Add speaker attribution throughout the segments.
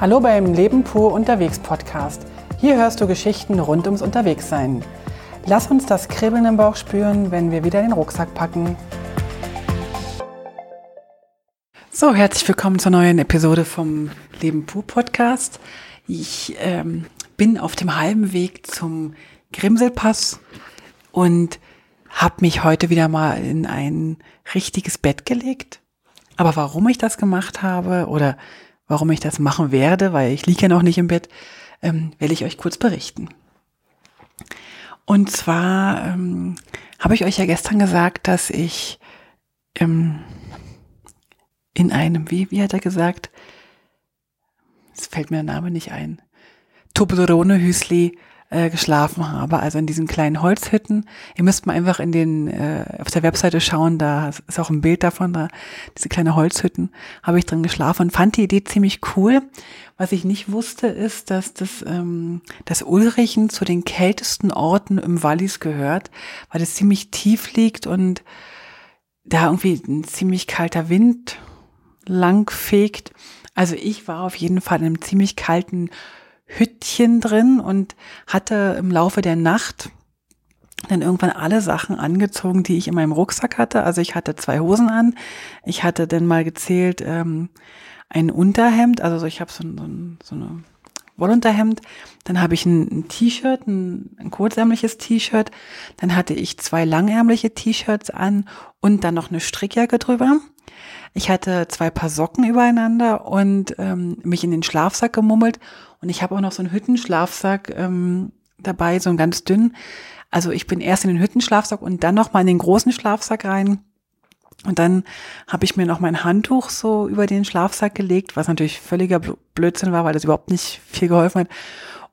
Speaker 1: Hallo beim Leben pur unterwegs Podcast. Hier hörst du Geschichten rund ums Unterwegssein. Lass uns das Kribbeln im Bauch spüren, wenn wir wieder den Rucksack packen. So, herzlich willkommen zur neuen Episode vom Leben pur Podcast. Ich ähm, bin auf dem halben Weg zum Grimselpass und habe mich heute wieder mal in ein richtiges Bett gelegt. Aber warum ich das gemacht habe oder warum ich das machen werde, weil ich liege ja noch nicht im Bett, ähm, will ich euch kurz berichten. Und zwar ähm, habe ich euch ja gestern gesagt, dass ich ähm, in einem, wie, wie hat er gesagt, es fällt mir der Name nicht ein, Toblerone-Hüsli äh, geschlafen habe, also in diesen kleinen Holzhütten. Ihr müsst mal einfach in den äh, auf der Webseite schauen, da ist auch ein Bild davon, da diese kleine Holzhütten habe ich drin geschlafen und fand die Idee ziemlich cool. Was ich nicht wusste, ist, dass das ähm, dass Ulrichen zu den kältesten Orten im Wallis gehört, weil es ziemlich tief liegt und da irgendwie ein ziemlich kalter Wind lang fegt. Also ich war auf jeden Fall in einem ziemlich kalten Hüttchen drin und hatte im Laufe der Nacht dann irgendwann alle Sachen angezogen, die ich in meinem Rucksack hatte. Also ich hatte zwei Hosen an. Ich hatte dann mal gezählt ähm, ein Unterhemd, also ich habe so, so, so eine Wollunterhemd. Dann habe ich ein, T-Shirt, ein, ein kurzärmliches T-Shirt. Dann hatte ich zwei langärmliche T-Shirts an und dann noch eine Strickjacke drüber. Ich hatte zwei Paar Socken übereinander und ähm, mich in den Schlafsack gemummelt. Und ich habe auch noch so einen Hüttenschlafsack ähm, dabei, so einen ganz dünn. Also ich bin erst in den Hüttenschlafsack und dann noch mal in den großen Schlafsack rein. Und dann habe ich mir noch mein Handtuch so über den Schlafsack gelegt, was natürlich völliger Blödsinn war, weil das überhaupt nicht viel geholfen hat.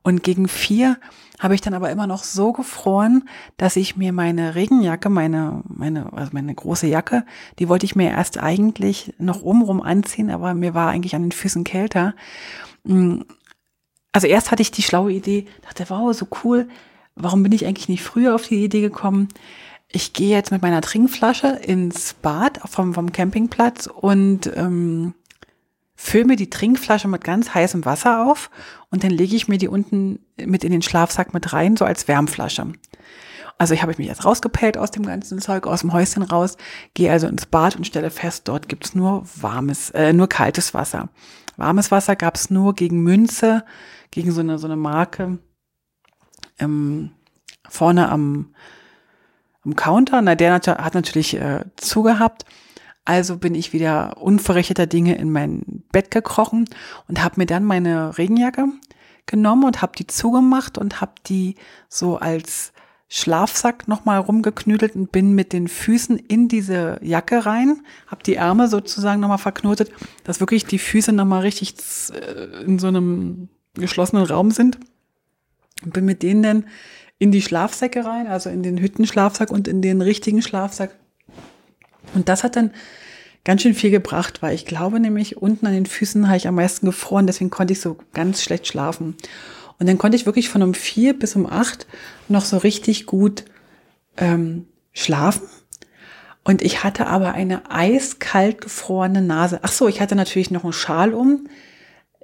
Speaker 1: Und gegen vier habe ich dann aber immer noch so gefroren, dass ich mir meine Regenjacke, meine, meine, also meine große Jacke, die wollte ich mir erst eigentlich noch obenrum anziehen, aber mir war eigentlich an den Füßen kälter. Mm, also erst hatte ich die schlaue Idee, dachte, wow, so cool, warum bin ich eigentlich nicht früher auf die Idee gekommen? Ich gehe jetzt mit meiner Trinkflasche ins Bad vom, vom Campingplatz und ähm, fülle mir die Trinkflasche mit ganz heißem Wasser auf und dann lege ich mir die unten mit in den Schlafsack mit rein, so als Wärmflasche. Also ich habe mich jetzt rausgepellt aus dem ganzen Zeug, aus dem Häuschen raus, gehe also ins Bad und stelle fest, dort gibt's nur warmes, äh, nur kaltes Wasser. Warmes Wasser gab's nur gegen Münze, gegen so eine, so eine Marke ähm, vorne am, am Counter. Na, der hat natürlich äh, zugehabt. Also bin ich wieder unverrichteter Dinge in mein Bett gekrochen und habe mir dann meine Regenjacke genommen und habe die zugemacht und habe die so als Schlafsack nochmal rumgeknüdelt und bin mit den Füßen in diese Jacke rein, habe die Ärmel sozusagen nochmal verknotet, dass wirklich die Füße nochmal richtig äh, in so einem geschlossenen Raum sind. Und bin mit denen dann in die Schlafsäcke rein, also in den Hüttenschlafsack und in den richtigen Schlafsack und das hat dann ganz schön viel gebracht, weil ich glaube nämlich, unten an den Füßen habe ich am meisten gefroren, deswegen konnte ich so ganz schlecht schlafen. Und dann konnte ich wirklich von um vier bis um acht noch so richtig gut ähm, schlafen. Und ich hatte aber eine eiskalt gefrorene Nase. Ach so, ich hatte natürlich noch einen Schal um.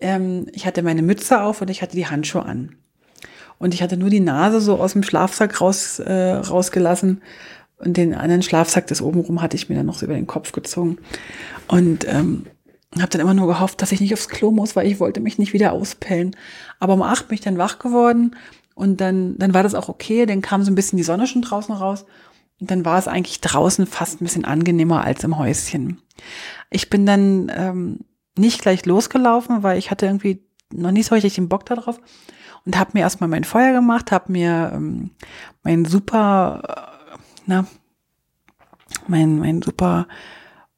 Speaker 1: Ähm, ich hatte meine Mütze auf und ich hatte die Handschuhe an. Und ich hatte nur die Nase so aus dem Schlafsack raus, äh, rausgelassen und den anderen Schlafsack, das obenrum, hatte ich mir dann noch so über den Kopf gezogen. Und ähm, habe dann immer nur gehofft, dass ich nicht aufs Klo muss, weil ich wollte mich nicht wieder auspellen. Aber um acht bin ich dann wach geworden und dann, dann war das auch okay. Dann kam so ein bisschen die Sonne schon draußen raus. Und dann war es eigentlich draußen fast ein bisschen angenehmer als im Häuschen. Ich bin dann ähm, nicht gleich losgelaufen, weil ich hatte irgendwie noch nicht so richtig den Bock darauf und habe mir erstmal mein Feuer gemacht, habe mir ähm, mein super na, mein, mein super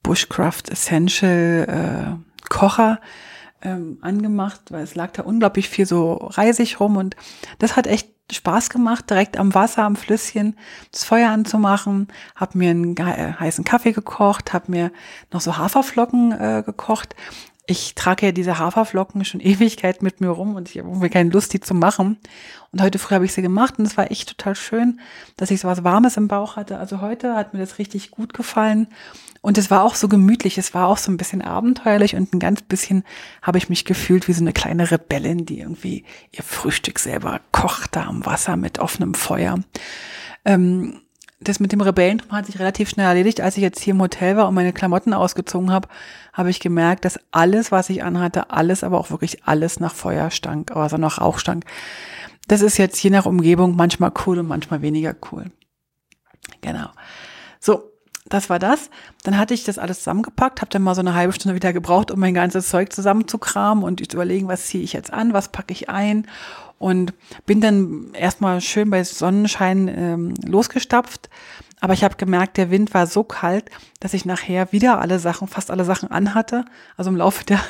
Speaker 1: Bushcraft Essential äh, Kocher ähm, angemacht, weil es lag da unglaublich viel so reisig rum und das hat echt Spaß gemacht, direkt am Wasser, am Flüsschen das Feuer anzumachen, habe mir einen heißen Kaffee gekocht, habe mir noch so Haferflocken äh, gekocht. Ich trage ja diese Haferflocken schon Ewigkeit mit mir rum und ich habe irgendwie keine Lust, die zu machen. Und heute früh habe ich sie gemacht und es war echt total schön, dass ich so was Warmes im Bauch hatte. Also heute hat mir das richtig gut gefallen. Und es war auch so gemütlich, es war auch so ein bisschen abenteuerlich und ein ganz bisschen habe ich mich gefühlt wie so eine kleine Rebellin, die irgendwie ihr Frühstück selber kocht da am Wasser mit offenem Feuer. Ähm, das mit dem Rebellentum hat sich relativ schnell erledigt. Als ich jetzt hier im Hotel war und meine Klamotten ausgezogen habe, habe ich gemerkt, dass alles, was ich anhatte, alles, aber auch wirklich alles nach Feuer stank, also nach Rauch stank. Das ist jetzt je nach Umgebung manchmal cool und manchmal weniger cool. Genau. So, das war das. Dann hatte ich das alles zusammengepackt, habe dann mal so eine halbe Stunde wieder gebraucht, um mein ganzes Zeug zusammenzukramen und zu überlegen, was ziehe ich jetzt an, was packe ich ein und bin dann erstmal schön bei Sonnenschein ähm, losgestapft. Aber ich habe gemerkt, der Wind war so kalt, dass ich nachher wieder alle Sachen, fast alle Sachen anhatte. Also im Laufe der,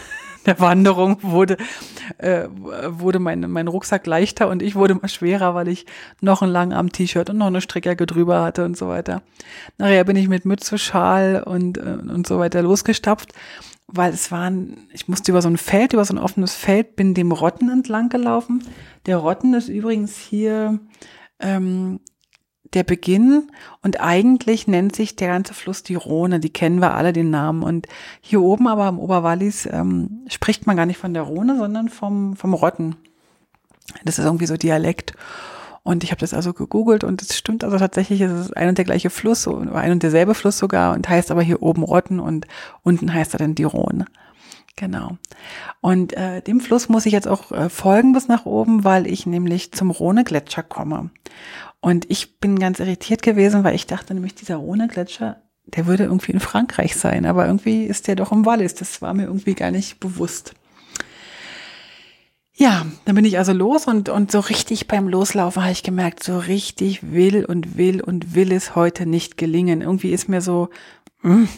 Speaker 1: der Wanderung wurde, äh, wurde mein, mein Rucksack leichter und ich wurde mal schwerer, weil ich noch ein langen T-Shirt und noch eine Strickjacke drüber hatte und so weiter. Nachher bin ich mit Mütze, Schal und, äh, und so weiter losgestapft weil es waren, ich musste über so ein Feld, über so ein offenes Feld, bin dem Rotten entlang gelaufen. Der Rotten ist übrigens hier ähm, der Beginn und eigentlich nennt sich der ganze Fluss die Rhone, die kennen wir alle den Namen. Und hier oben aber im Oberwallis ähm, spricht man gar nicht von der Rhone, sondern vom, vom Rotten. Das ist irgendwie so Dialekt. Und ich habe das also gegoogelt und es stimmt also tatsächlich, es ist ein und der gleiche Fluss, ein und derselbe Fluss sogar und heißt aber hier oben Rotten und unten heißt er dann die Rhone. Genau. Und äh, dem Fluss muss ich jetzt auch äh, folgen bis nach oben, weil ich nämlich zum Rhone-Gletscher komme. Und ich bin ganz irritiert gewesen, weil ich dachte nämlich, dieser Rhone-Gletscher, der würde irgendwie in Frankreich sein, aber irgendwie ist der doch im Wallis. Das war mir irgendwie gar nicht bewusst. Ja, dann bin ich also los und, und so richtig beim Loslaufen habe ich gemerkt, so richtig will und will und will es heute nicht gelingen. Irgendwie ist mir so, mh, hm,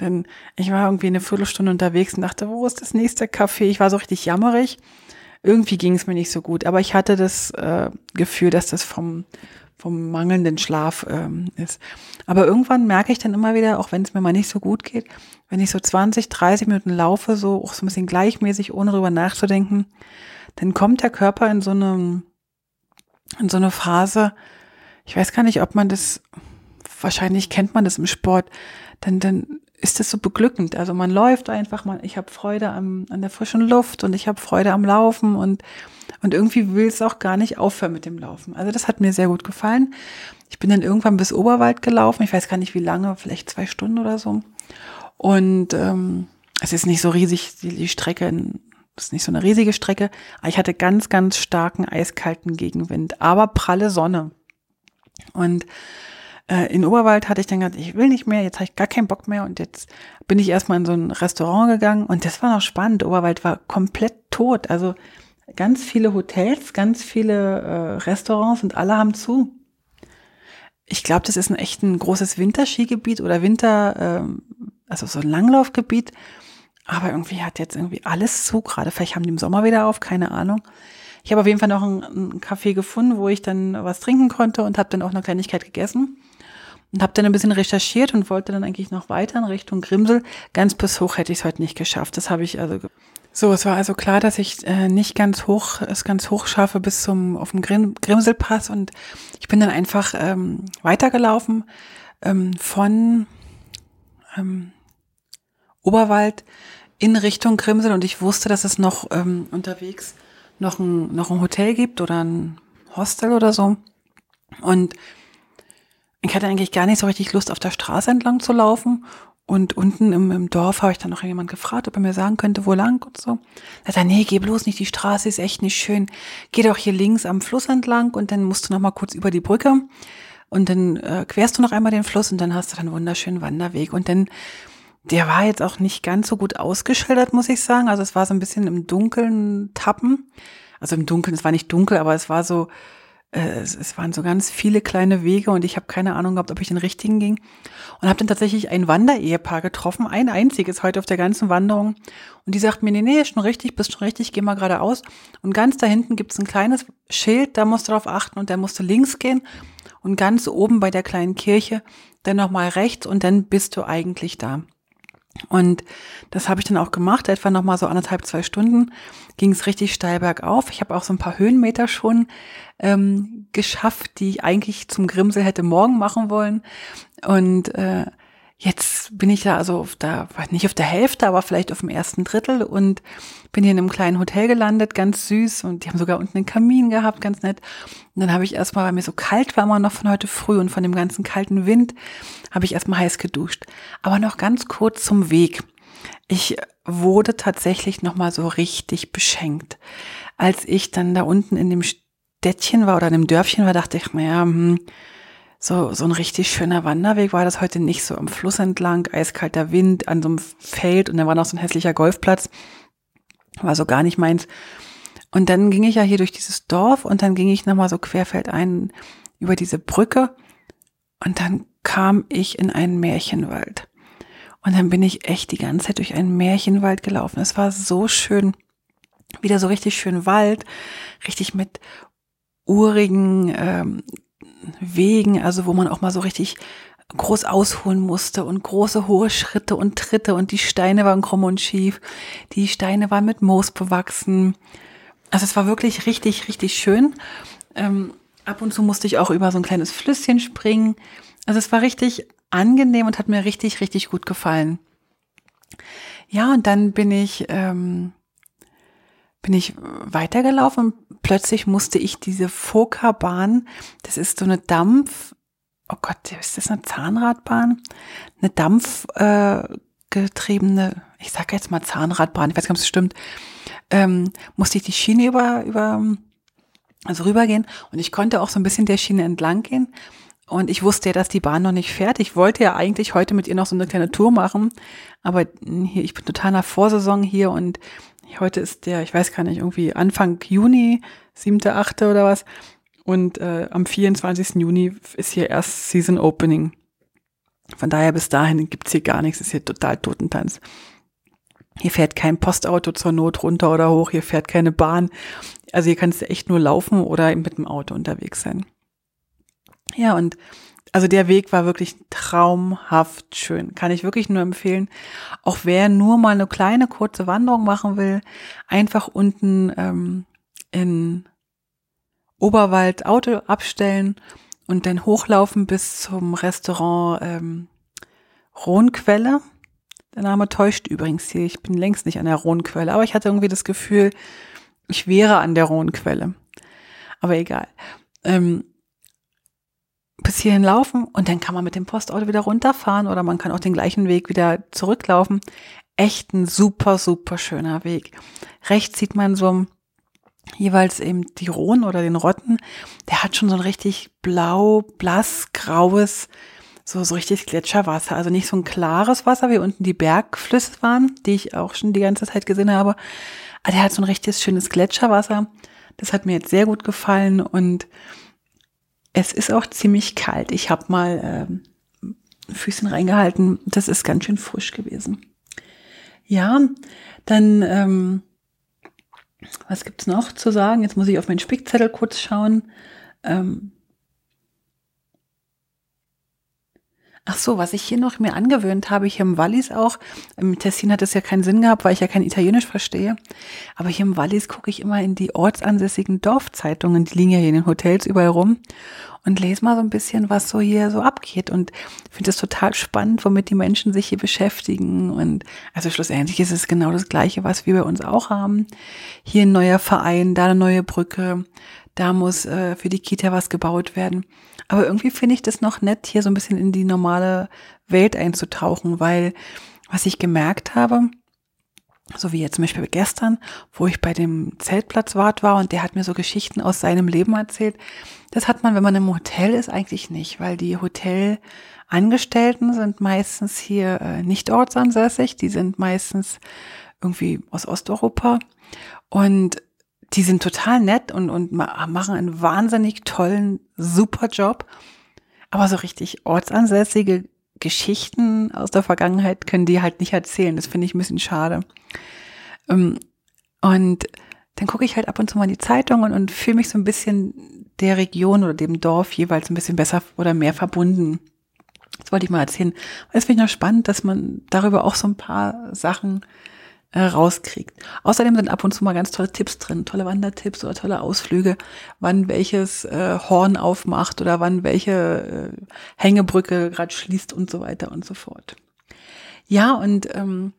Speaker 1: denn ich war irgendwie eine Viertelstunde unterwegs und dachte, wo ist das nächste Café? Ich war so richtig jammerig. Irgendwie ging es mir nicht so gut, aber ich hatte das äh, Gefühl, dass das vom, vom mangelnden Schlaf ähm, ist. Aber irgendwann merke ich dann immer wieder, auch wenn es mir mal nicht so gut geht, wenn ich so 20, 30 Minuten laufe, so auch so ein bisschen gleichmäßig, ohne darüber nachzudenken, dann kommt der Körper in so eine, in so eine Phase, ich weiß gar nicht, ob man das, wahrscheinlich kennt man das im Sport, dann, dann ist das so beglückend. Also man läuft einfach, man, ich habe Freude am, an der frischen Luft und ich habe Freude am Laufen und und irgendwie will es auch gar nicht aufhören mit dem Laufen. Also das hat mir sehr gut gefallen. Ich bin dann irgendwann bis Oberwald gelaufen. Ich weiß gar nicht wie lange, vielleicht zwei Stunden oder so. Und ähm, es ist nicht so riesig, die, die Strecke, das ist nicht so eine riesige Strecke. Aber ich hatte ganz, ganz starken, eiskalten Gegenwind, aber pralle Sonne. Und äh, in Oberwald hatte ich dann gesagt, ich will nicht mehr, jetzt habe ich gar keinen Bock mehr und jetzt bin ich erstmal in so ein Restaurant gegangen und das war noch spannend. Oberwald war komplett tot. Also ganz viele Hotels, ganz viele äh, Restaurants und alle haben zu. Ich glaube, das ist ein echt ein großes Winterskigebiet oder Winter, ähm, also so ein Langlaufgebiet. Aber irgendwie hat jetzt irgendwie alles zu, gerade vielleicht haben die im Sommer wieder auf, keine Ahnung. Ich habe auf jeden Fall noch einen, einen Café gefunden, wo ich dann was trinken konnte und habe dann auch eine Kleinigkeit gegessen und habe dann ein bisschen recherchiert und wollte dann eigentlich noch weiter in Richtung Grimsel. Ganz bis hoch hätte ich es heute nicht geschafft. Das habe ich also so, es war also klar, dass ich äh, nicht ganz hoch, es ganz hoch schaffe bis zum auf dem Grim, Grimselpass und ich bin dann einfach ähm, weitergelaufen ähm, von ähm, Oberwald in Richtung Grimsel und ich wusste, dass es noch ähm, unterwegs noch ein, noch ein Hotel gibt oder ein Hostel oder so. Und ich hatte eigentlich gar nicht so richtig Lust, auf der Straße entlang zu laufen und unten im, im Dorf habe ich dann noch jemand gefragt, ob er mir sagen könnte, wo lang und so. Da sagt er, nee, geh bloß nicht, die Straße ist echt nicht schön. Geh doch hier links am Fluss entlang und dann musst du noch mal kurz über die Brücke und dann äh, querst du noch einmal den Fluss und dann hast du dann einen wunderschönen Wanderweg. Und dann, der war jetzt auch nicht ganz so gut ausgeschildert, muss ich sagen. Also es war so ein bisschen im Dunkeln tappen. Also im Dunkeln, es war nicht dunkel, aber es war so, es, es, waren so ganz viele kleine Wege und ich habe keine Ahnung gehabt, ob ich den richtigen ging. Und habe dann tatsächlich ein Wanderehepaar getroffen, ein einziges heute auf der ganzen Wanderung. Und die sagt mir, nee, nee, ist schon richtig, bist schon richtig, geh mal geradeaus. Und ganz da hinten gibt's ein kleines Schild, da musst du drauf achten und da musst du links gehen. Und ganz oben bei der kleinen Kirche dann nochmal rechts und dann bist du eigentlich da. Und das habe ich dann auch gemacht, etwa nochmal so anderthalb, zwei Stunden ging es richtig steil bergauf. Ich habe auch so ein paar Höhenmeter schon ähm, geschafft, die ich eigentlich zum Grimsel hätte morgen machen wollen. Und äh, jetzt bin ich da also auf der, nicht auf der Hälfte, aber vielleicht auf dem ersten Drittel und bin hier in einem kleinen Hotel gelandet, ganz süß und die haben sogar unten einen Kamin gehabt, ganz nett. Und dann habe ich erstmal, weil mir so kalt war immer noch von heute früh und von dem ganzen kalten Wind, habe ich erstmal heiß geduscht. Aber noch ganz kurz zum Weg. Ich wurde tatsächlich nochmal so richtig beschenkt. Als ich dann da unten in dem Städtchen war oder in dem Dörfchen war, dachte ich, naja, hm, so, so ein richtig schöner Wanderweg war das heute nicht so am Fluss entlang, eiskalter Wind an so einem Feld und da war noch so ein hässlicher Golfplatz. War so gar nicht meins. Und dann ging ich ja hier durch dieses Dorf und dann ging ich nochmal so querfeldein über diese Brücke und dann kam ich in einen Märchenwald. Und dann bin ich echt die ganze Zeit durch einen Märchenwald gelaufen. Es war so schön. Wieder so richtig schön Wald, richtig mit urigen ähm, Wegen, also wo man auch mal so richtig groß ausholen musste und große hohe Schritte und Tritte und die Steine waren krumm und schief. Die Steine waren mit Moos bewachsen. Also es war wirklich richtig, richtig schön. Ähm, ab und zu musste ich auch über so ein kleines Flüsschen springen. Also es war richtig angenehm und hat mir richtig, richtig gut gefallen. Ja, und dann bin ich, ähm, bin ich weitergelaufen plötzlich musste ich diese Foka-Bahn, das ist so eine Dampf, oh Gott, ist das eine Zahnradbahn? Eine dampfgetriebene, äh, ich sage jetzt mal Zahnradbahn, ich weiß gar nicht, ob es stimmt, ähm, musste ich die Schiene über, über, also rübergehen und ich konnte auch so ein bisschen der Schiene entlang gehen. Und ich wusste ja, dass die Bahn noch nicht fährt. Ich wollte ja eigentlich heute mit ihr noch so eine kleine Tour machen. Aber hier, ich bin total nach Vorsaison hier und Heute ist der, ich weiß gar nicht, irgendwie Anfang Juni, siebte, achte oder was. Und äh, am 24. Juni ist hier erst Season Opening. Von daher bis dahin gibt's hier gar nichts, ist hier total Totentanz. Hier fährt kein Postauto zur Not runter oder hoch, hier fährt keine Bahn. Also hier kannst du echt nur laufen oder mit dem Auto unterwegs sein. Ja, und also der Weg war wirklich traumhaft schön. Kann ich wirklich nur empfehlen. Auch wer nur mal eine kleine kurze Wanderung machen will, einfach unten ähm, in Oberwald Auto abstellen und dann hochlaufen bis zum Restaurant ähm, Rhohnquelle. Der Name täuscht übrigens hier. Ich bin längst nicht an der Rhohnquelle, aber ich hatte irgendwie das Gefühl, ich wäre an der Rhohnquelle. Aber egal. Ähm, bis hierhin laufen und dann kann man mit dem Postauto wieder runterfahren oder man kann auch den gleichen Weg wieder zurücklaufen. Echt ein super, super schöner Weg. Rechts sieht man so jeweils eben die Rhone oder den Rotten. Der hat schon so ein richtig blau, blass, graues, so, so richtig Gletscherwasser. Also nicht so ein klares Wasser, wie unten die Bergflüsse waren, die ich auch schon die ganze Zeit gesehen habe. Aber der hat so ein richtig schönes Gletscherwasser. Das hat mir jetzt sehr gut gefallen und es ist auch ziemlich kalt. Ich habe mal äh, Füßchen reingehalten. Das ist ganz schön frisch gewesen. Ja, dann, ähm, was gibt's noch zu sagen? Jetzt muss ich auf meinen Spickzettel kurz schauen. Ähm, Ach so, was ich hier noch mir angewöhnt habe, hier im Wallis auch, im Tessin hat es ja keinen Sinn gehabt, weil ich ja kein Italienisch verstehe, aber hier im Wallis gucke ich immer in die ortsansässigen Dorfzeitungen, die liegen ja hier in den Hotels überall rum und lese mal so ein bisschen, was so hier so abgeht und finde es total spannend, womit die Menschen sich hier beschäftigen und also schlussendlich ist es genau das Gleiche, was wir bei uns auch haben. Hier ein neuer Verein, da eine neue Brücke, da muss äh, für die Kita was gebaut werden. Aber irgendwie finde ich das noch nett, hier so ein bisschen in die normale Welt einzutauchen, weil was ich gemerkt habe, so wie jetzt zum Beispiel gestern, wo ich bei dem Zeltplatzwart war und der hat mir so Geschichten aus seinem Leben erzählt. Das hat man, wenn man im Hotel ist, eigentlich nicht, weil die Hotelangestellten sind meistens hier äh, nicht ortsansässig, die sind meistens irgendwie aus Osteuropa und die sind total nett und, und machen einen wahnsinnig tollen, super Job. Aber so richtig ortsansässige Geschichten aus der Vergangenheit können die halt nicht erzählen. Das finde ich ein bisschen schade. Ähm, und dann gucke ich halt ab und zu mal in die Zeitungen und fühle mich so ein bisschen der Region oder dem Dorf jeweils ein bisschen besser oder mehr verbunden. Das wollte ich mal erzählen. Es finde ich noch spannend, dass man darüber auch so ein paar Sachen äh, rauskriegt. Außerdem sind ab und zu mal ganz tolle Tipps drin, tolle Wandertipps oder tolle Ausflüge, wann welches äh, Horn aufmacht oder wann welche äh, Hängebrücke gerade schließt und so weiter und so fort. Ja, und ähm,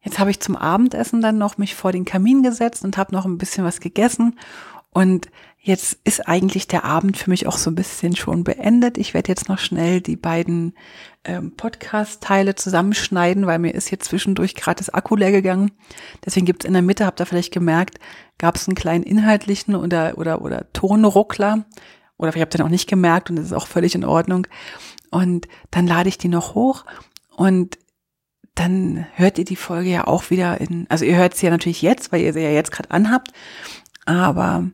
Speaker 1: jetzt habe ich zum Abendessen dann noch mich vor den Kamin gesetzt und habe noch ein bisschen was gegessen und Jetzt ist eigentlich der Abend für mich auch so ein bisschen schon beendet. Ich werde jetzt noch schnell die beiden ähm, Podcast-Teile zusammenschneiden, weil mir ist hier zwischendurch gerade das Akku leer gegangen. Deswegen gibt es in der Mitte, habt ihr vielleicht gemerkt, gab es einen kleinen inhaltlichen oder, oder, oder Tonruckler. Oder vielleicht habt ihr noch nicht gemerkt und das ist auch völlig in Ordnung. Und dann lade ich die noch hoch und dann hört ihr die Folge ja auch wieder in, also ihr hört sie ja natürlich jetzt, weil ihr sie ja jetzt gerade anhabt, aber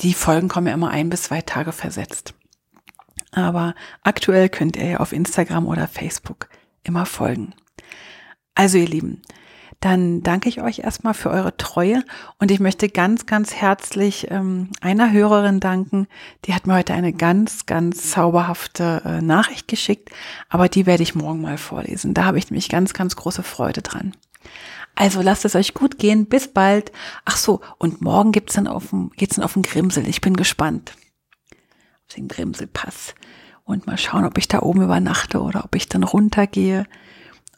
Speaker 1: die Folgen kommen ja immer ein bis zwei Tage versetzt. Aber aktuell könnt ihr ja auf Instagram oder Facebook immer folgen. Also ihr Lieben, dann danke ich euch erstmal für eure Treue und ich möchte ganz, ganz herzlich ähm, einer Hörerin danken. Die hat mir heute eine ganz, ganz zauberhafte äh, Nachricht geschickt, aber die werde ich morgen mal vorlesen. Da habe ich nämlich ganz, ganz große Freude dran. Also lasst es euch gut gehen. Bis bald. Ach so, und morgen gibt's dann auf dem, geht's dann auf den Grimsel. Ich bin gespannt. Auf den Grimselpass. Und mal schauen, ob ich da oben übernachte oder ob ich dann runtergehe.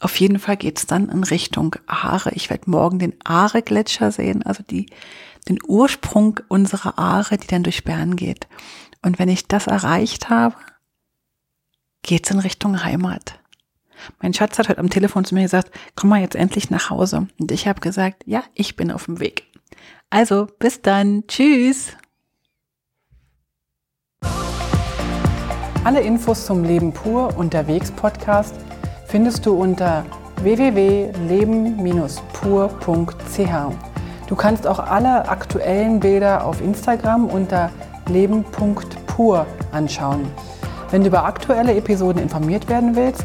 Speaker 1: Auf jeden Fall geht's dann in Richtung Aare. Ich werde morgen den Aare-Gletscher sehen, also die, den Ursprung unserer Aare, die dann durch Bern geht. Und wenn ich das erreicht habe, geht's in Richtung Heimat. Mein Schatz hat heute am Telefon zu mir gesagt, komm mal jetzt endlich nach Hause. Und ich habe gesagt, ja, ich bin auf dem Weg. Also, bis dann. Tschüss.
Speaker 2: Alle Infos zum Leben pur unterwegs Podcast findest du unter www.leben-pur.ch. Du kannst auch alle aktuellen Bilder auf Instagram unter leben.pur anschauen. Wenn du über aktuelle Episoden informiert werden willst,